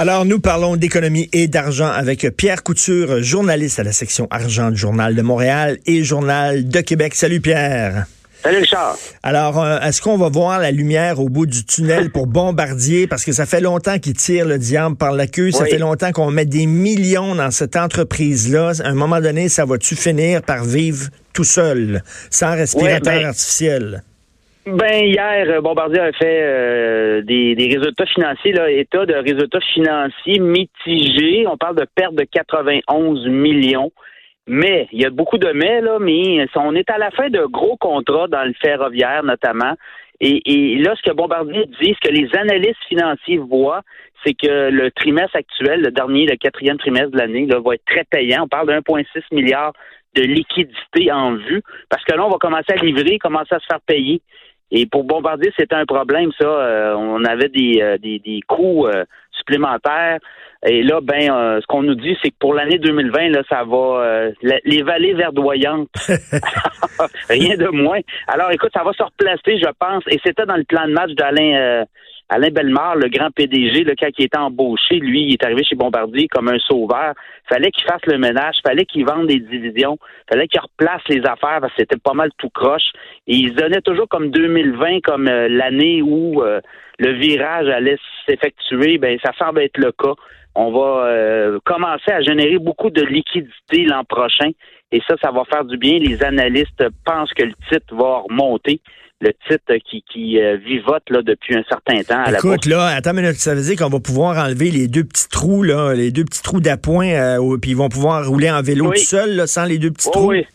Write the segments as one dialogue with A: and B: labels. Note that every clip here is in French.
A: Alors, nous parlons d'économie et d'argent avec Pierre Couture, journaliste à la section argent du Journal de Montréal et Journal de Québec. Salut Pierre.
B: Salut Richard.
A: Alors, euh, est-ce qu'on va voir la lumière au bout du tunnel pour Bombardier? Parce que ça fait longtemps qu'ils tirent le diable par la queue. Ça fait longtemps qu'on met des millions dans cette entreprise-là. À un moment donné, ça va-tu finir par vivre tout seul, sans respirateur
B: ben,
A: artificiel?
B: Ben hier, euh, Bombardier a fait euh, des, résultats financiers, là, état de résultats financiers mitigés. On parle de perte de 91 millions. Mais il y a beaucoup de mais, là, mais on est à la fin de gros contrats dans le ferroviaire notamment. Et, et là, ce que Bombardier dit, ce que les analystes financiers voient, c'est que le trimestre actuel, le dernier, le quatrième trimestre de l'année, va être très payant. On parle de 1,6 milliard de liquidité en vue, parce que là, on va commencer à livrer, commencer à se faire payer. Et pour Bombardier, c'était un problème, ça. Euh, on avait des, euh, des, des coûts euh, supplémentaires. Et là, ben, ce qu'on nous dit, c'est que pour l'année 2020, là, ça va les vallées verdoyantes. Rien de moins. Alors, écoute, ça va se replacer, je pense. Et c'était dans le plan de match d'Alain Alain Bellemare, le grand PDG, le quand il était embauché, lui, il est arrivé chez Bombardier comme un sauveur. Fallait qu'il fasse le ménage, fallait qu'il vende des divisions, fallait qu'il replace les affaires parce que c'était pas mal tout croche. Et il se donnait toujours comme 2020 comme euh, l'année où euh, le virage allait s'effectuer. Ben ça semble être le cas. On va euh, commencer à générer beaucoup de liquidités l'an prochain. Et ça, ça va faire du bien. Les analystes pensent que le titre va remonter le titre qui, qui euh, vivote là, depuis un certain temps. À
A: Écoute, là, attends minute, ça veut dire qu'on va pouvoir enlever les deux petits trous, là, les deux petits trous d'appoint, euh, puis ils vont pouvoir rouler en vélo tout seul, là, sans les deux petits trous?
B: Oui.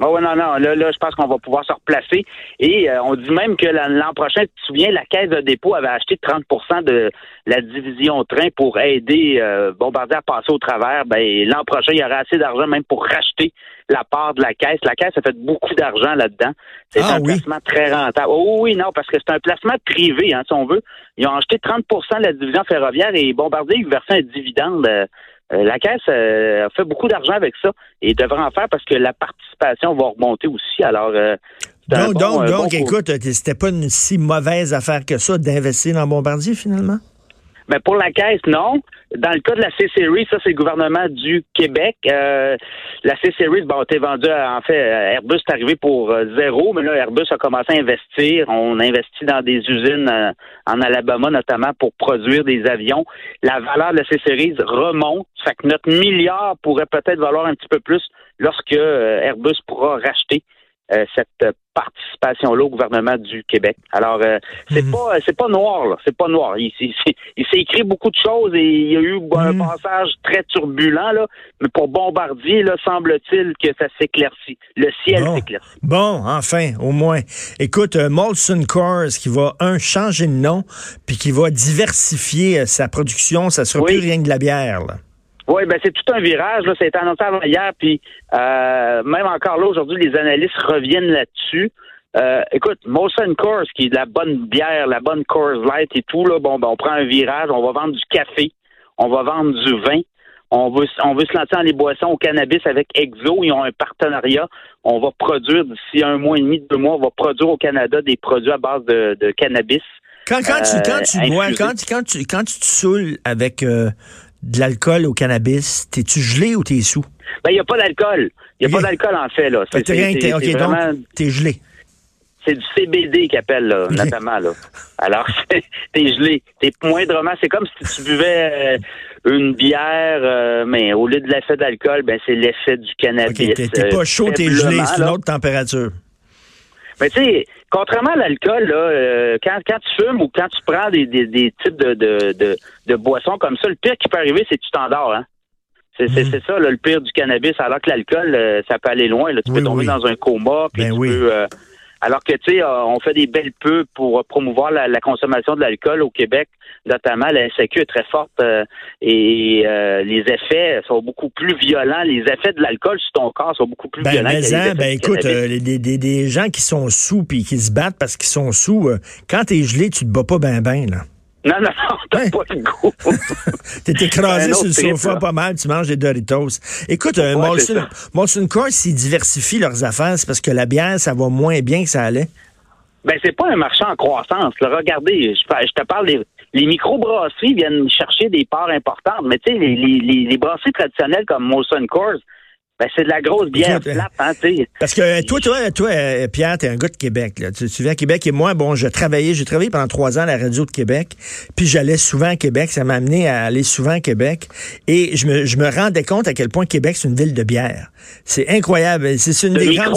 B: Oh, non, non, là, là je pense qu'on va pouvoir se replacer. Et euh, on dit même que l'an prochain, tu te souviens, la Caisse de dépôt avait acheté 30% de la division train pour aider euh, Bombardier à passer au travers. Ben, l'an prochain, il y aura assez d'argent même pour racheter la part de la Caisse. La Caisse a fait beaucoup d'argent là-dedans. C'est ah un placement très rentable. Oh oui, non, parce que c'est un placement privé, hein, si on veut. Ils ont acheté 30% de la division ferroviaire et Bombardier, versait un dividende. Euh, la Caisse euh, a fait beaucoup d'argent avec ça et devrait en faire parce que la participation va remonter aussi. Alors, euh,
A: donc, donc, donc écoute, c'était pas une si mauvaise affaire que ça d'investir dans Bombardier finalement?
B: Mais pour la caisse, non. Dans le cas de la C-Series, ça, c'est le gouvernement du Québec. Euh, la C-Series, bon, a été vendue, en fait, Airbus est arrivé pour euh, zéro, mais là, Airbus a commencé à investir. On investit dans des usines euh, en Alabama, notamment, pour produire des avions. La valeur de la C-Series remonte. Ça fait que notre milliard pourrait peut-être valoir un petit peu plus lorsque Airbus pourra racheter cette participation-là au gouvernement du Québec. Alors, euh, c'est mhm. pas c'est pas noir, là. C'est pas noir. Il, s'est écrit beaucoup de choses et il y a eu un mhm. passage très turbulent, là. Mais pour Bombardier, là, semble-t-il que ça s'éclaircit. Le ciel s'éclaircit.
A: Bon, enfin, au moins. Écoute, euh, Molson Coors qui va, un, changer de nom, puis qui va diversifier euh, sa production. Ça sera plus rien que de la bière, là.
B: Oui, ben c'est tout un virage. Là, ça a été annoncé avant hier, puis euh, même encore là aujourd'hui, les analystes reviennent là-dessus. Euh, écoute, Molson Coors, qui est de la bonne bière, la bonne Coors Light et tout, là, bon, ben, on prend un virage, on va vendre du café, on va vendre du vin, on veut, on veut se lancer dans les boissons au cannabis avec Exo, ils ont un partenariat. On va produire d'ici un mois et demi, deux mois, on va produire au Canada des produits à base de, de cannabis.
A: Quand, quand, tu, quand tu bois, quand, quand, tu, quand tu te saoules avec euh, de l'alcool au cannabis, t'es-tu gelé ou t'es sous?
B: Ben, il n'y a pas d'alcool. Il n'y a pas d'alcool, en fait, là.
A: C'est, rien, t'es, donc, t'es gelé.
B: C'est du CBD qu'ils appellent, là, notamment, là. Alors, t'es gelé. T'es moindrement, c'est comme si tu buvais euh, une bière, euh, mais au lieu de l'effet d'alcool, ben, c'est l'effet du cannabis.
A: T'es, pas chaud, t'es gelé, c'est une autre température.
B: Mais tu sais, contrairement à l'alcool, là, euh, quand, quand tu fumes ou quand tu prends des, des, des types de, de, de, de, boissons comme ça, le pire qui peut arriver, c'est que tu t'endors. Hein? C'est c'est mhm. ça, là, le pire du cannabis. Alors que l'alcool, euh, ça peut aller loin. Là. Tu peux tomber dans un coma, puis ben tu peux... Euh, alors que, tu sais, euh, on fait des belles pubs pour promouvoir la, consommation de l'alcool au Québec, notamment la SAQ est très forte euh, et euh, les effets sont beaucoup plus violents. Les effets de l'alcool sur ton corps sont beaucoup plus
A: ben,
B: violents.
A: Mais ben écoute, des, des, gens qui sont sous puis qui se battent parce qu'ils sont sous, quand t'es gelé, tu te bats pas ben ben, là.
B: Non, non, non, t'as pas le goût.
A: T'es écrasé sur le sofa pas mal, tu manges des Doritos. Écoute, euh, Molson, Molson Coors, s'ils diversifient leurs affaires, c'est parce que la bière, ça va moins bien que ça allait?
B: Ben, c'est pas un marché en croissance. Regardez, je, te parle des Les microbrasseries viennent chercher des parts importantes, mais tu sais, les, les, les, brasseries traditionnelles comme Molson Coors, ben, c'est de la grosse bière plate, hein,
A: Parce que toi, toi, toi, euh, Pierre, t'es un gars de Québec. Là. Tu, viens à Québec et moi, bon, je travaillais, j'ai travaillé pendant trois ans à la radio de Québec, puis j'allais souvent à Québec. Ça m'a amené à aller souvent à Québec. Et je me, je me rendais compte à quel point Québec, c'est une ville de bière. C'est incroyable. C'est une des grandes...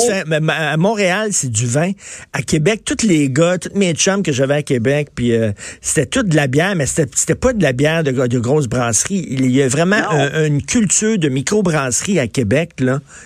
A: À Montréal, c'est du vin. À Québec, tous les gars, tous mes chums que j'avais à Québec, puis euh, c'était tout de la bière, mais c'était pas de la bière de, de grosses brasseries. Il y a vraiment une culture de microbrasserie à Québec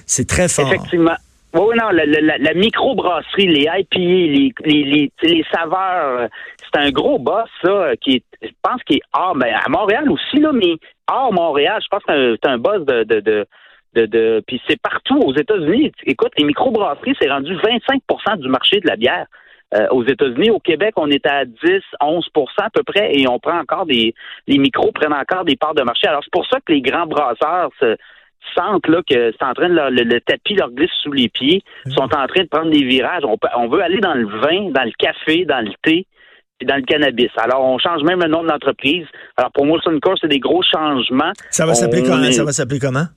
A: c'est très fort.
B: Effectivement. Oui, non, la, la, microbrasserie, les IPA, les, les, saveurs, euh, c'est un gros boss, ça, qui est, je pense qu'il est hors, mais à Montréal aussi, là, mais hors Montréal, je pense que c'est un, boss de, de, de de, puis c'est partout aux États-Unis. Écoute, les microbrasseries, c'est rendu 25% du marché de la bière. Euh, aux États-Unis, au Québec, on est à 10, 11% à peu près, et on prend encore des, les micros prennent encore des parts de marché. Alors c'est pour ça que les grands brasseurs se, sentent là, que c'est en train de le, tapis leur glisse sous les pieds, mmh. sont en train de prendre des virages. On, veut aller dans le vin, dans le café, dans le thé et dans le cannabis. Alors, on change même le nom de l'entreprise. Alors, pour Molson Coors, c'est des gros changements.
A: Ça va s'appeler comment? Ça va s'appeler comment?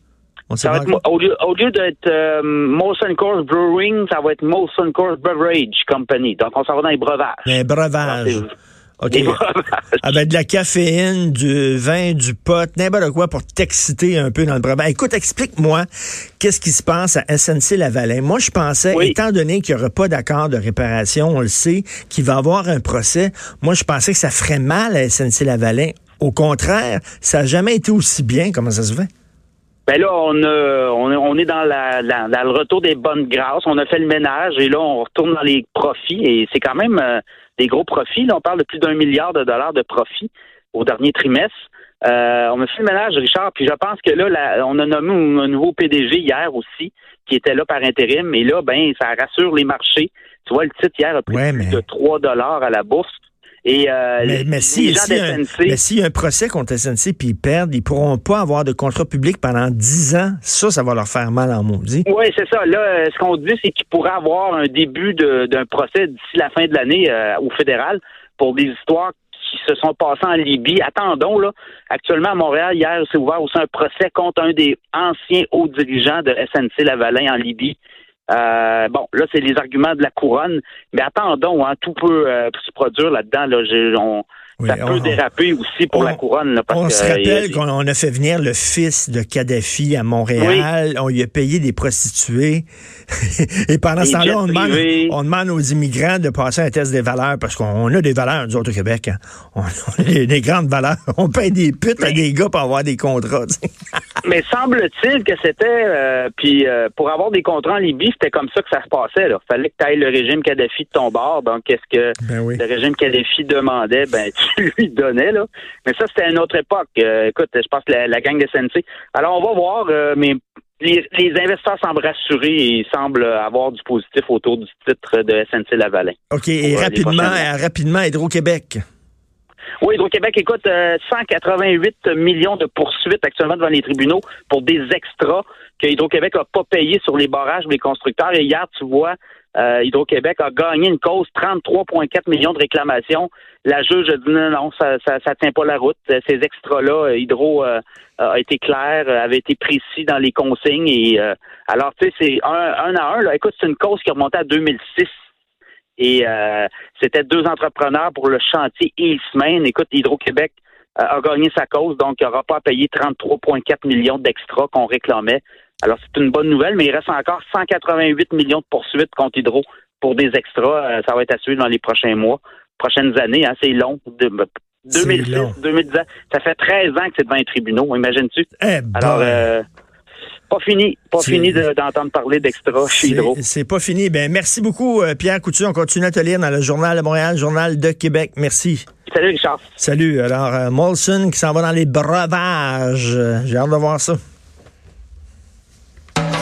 B: au lieu, d'être euh, Molson Coors Brewing, ça va être Molson Coors Beverage Company. Donc, on s'en va dans les breuvages.
A: Les breuvages. OK. Avec de la caféine, du vin, du pot, n'importe quoi pour t'exciter un peu dans le breuvage. Écoute, explique-moi qu'est-ce qui se passe à SNC Lavalin? Moi, je pensais, étant donné qu'il n'y aura pas d'accord de réparation, on le sait, qu'il va y avoir un procès, moi, je pensais que ça ferait mal à SNC Lavalin. Au contraire, ça n'a jamais été aussi bien. Comment ça se fait?
B: Ben là, on, on, est dans la, le retour des bonnes grâces. On a fait le ménage et là, on retourne dans les profits. Et c'est quand même euh, des gros profits. Là, on parle de plus d'un milliard de dollars de profits au dernier trimestre. Euh, on a fait le ménage, Richard, puis je pense que là, on a nommé un nouveau PDG hier aussi, qui était là par intérim, et là, ben, ça rassure les marchés. Tu vois, le titre hier a pris plus de 3 dollars à la bourse. Et euh,
A: mais, mais si, s'il y a un procès contre SNC puis ils perdent, ils pourront pas avoir de contrat public pendant 10 ans. Ça, ça va leur faire mal en maudit.
B: Oui, c'est ça. Là, euh, ce qu'on dit, c'est qu'ils pourraient avoir un début d'un procès d'ici la fin de l'année euh, au fédéral pour des histoires qui se sont passées en Libye. Attendons, là. Actuellement, à Montréal, hier, s'est ouvert aussi un procès contre un des anciens hauts dirigeants de SNC Lavalin en Libye. Euh, bon, là, c'est les arguments de la couronne, mais attendons, hein, tout peut euh, se produire là-dedans. Là, on, ça peut déraper aussi pour la couronne. parce
A: on se rappelle qu'on a fait venir le fils de Kadhafi à Montréal. On lui a payé des prostituées. Et pendant ce temps-là, on demande, on demande, aux immigrants de passer un test des valeurs parce qu'on a des valeurs, nous autres, au Québec. Hein. On, a des, grandes valeurs. On paye des putes à des gars pour avoir des contrats.
B: mais semble-t-il que c'était... Euh, puis euh, pour avoir des contrats en Libye, c'était comme ça que ça se passait. Il fallait que tu ailles le régime Kadhafi de ton bord. Donc, qu'est-ce que ben le régime Kadhafi demandait? Ben, lui donnait, là. Mais ça, c'était une autre époque. Euh, écoute, je pense que la, gang de SNC. Alors, on va voir, euh, mais les, investisseurs semblent rassurés et semblent avoir du positif autour du titre de SNC Lavalin.
A: OK, et euh, rapidement, rapidement, Hydro-Québec.
B: Oui, Hydro-Québec, écoute, 188 millions de poursuites actuellement devant les tribunaux pour des extras que Hydro-Québec n'a pas payé sur les barrages des constructeurs. Et hier, tu vois, euh, Hydro-Québec a gagné une cause, 33,4 millions de réclamations. La juge a dit non, non, ça, ça, ça tient pas la route. Ces extras-là, euh, Hydro euh, a été clair, avait été précis dans les consignes. Et alors, tu sais, c'est un, à un. Là. Écoute, c'est une cause qui remontait à 2006. Et c'était deux entrepreneurs pour le chantier Eastman. Écoute, Hydro-Québec a gagné sa cause, donc il n'aura pas à payer 33,4 millions d'extras qu'on réclamait. Alors, c'est une bonne nouvelle, mais il reste encore 188 millions de poursuites contre Hydro pour des extras. Euh, ça va être assuré dans les prochains mois, prochaines années. Hein, c'est long. De, 2006, 2010, ça fait 13 ans que c'est devant les tribunaux, imagines-tu?
A: Eh
B: Alors, euh, pas fini, pas fini d'entendre parler d'extra chez Hydro.
A: C'est pas fini. Ben, merci beaucoup, euh, Pierre Coutu. On continue à te lire dans le Journal de Montréal, Journal de Québec. Merci.
B: Salut, Richard.
A: Salut. Alors, Molson qui s'en va dans les breuvages. J'ai hâte de voir ça.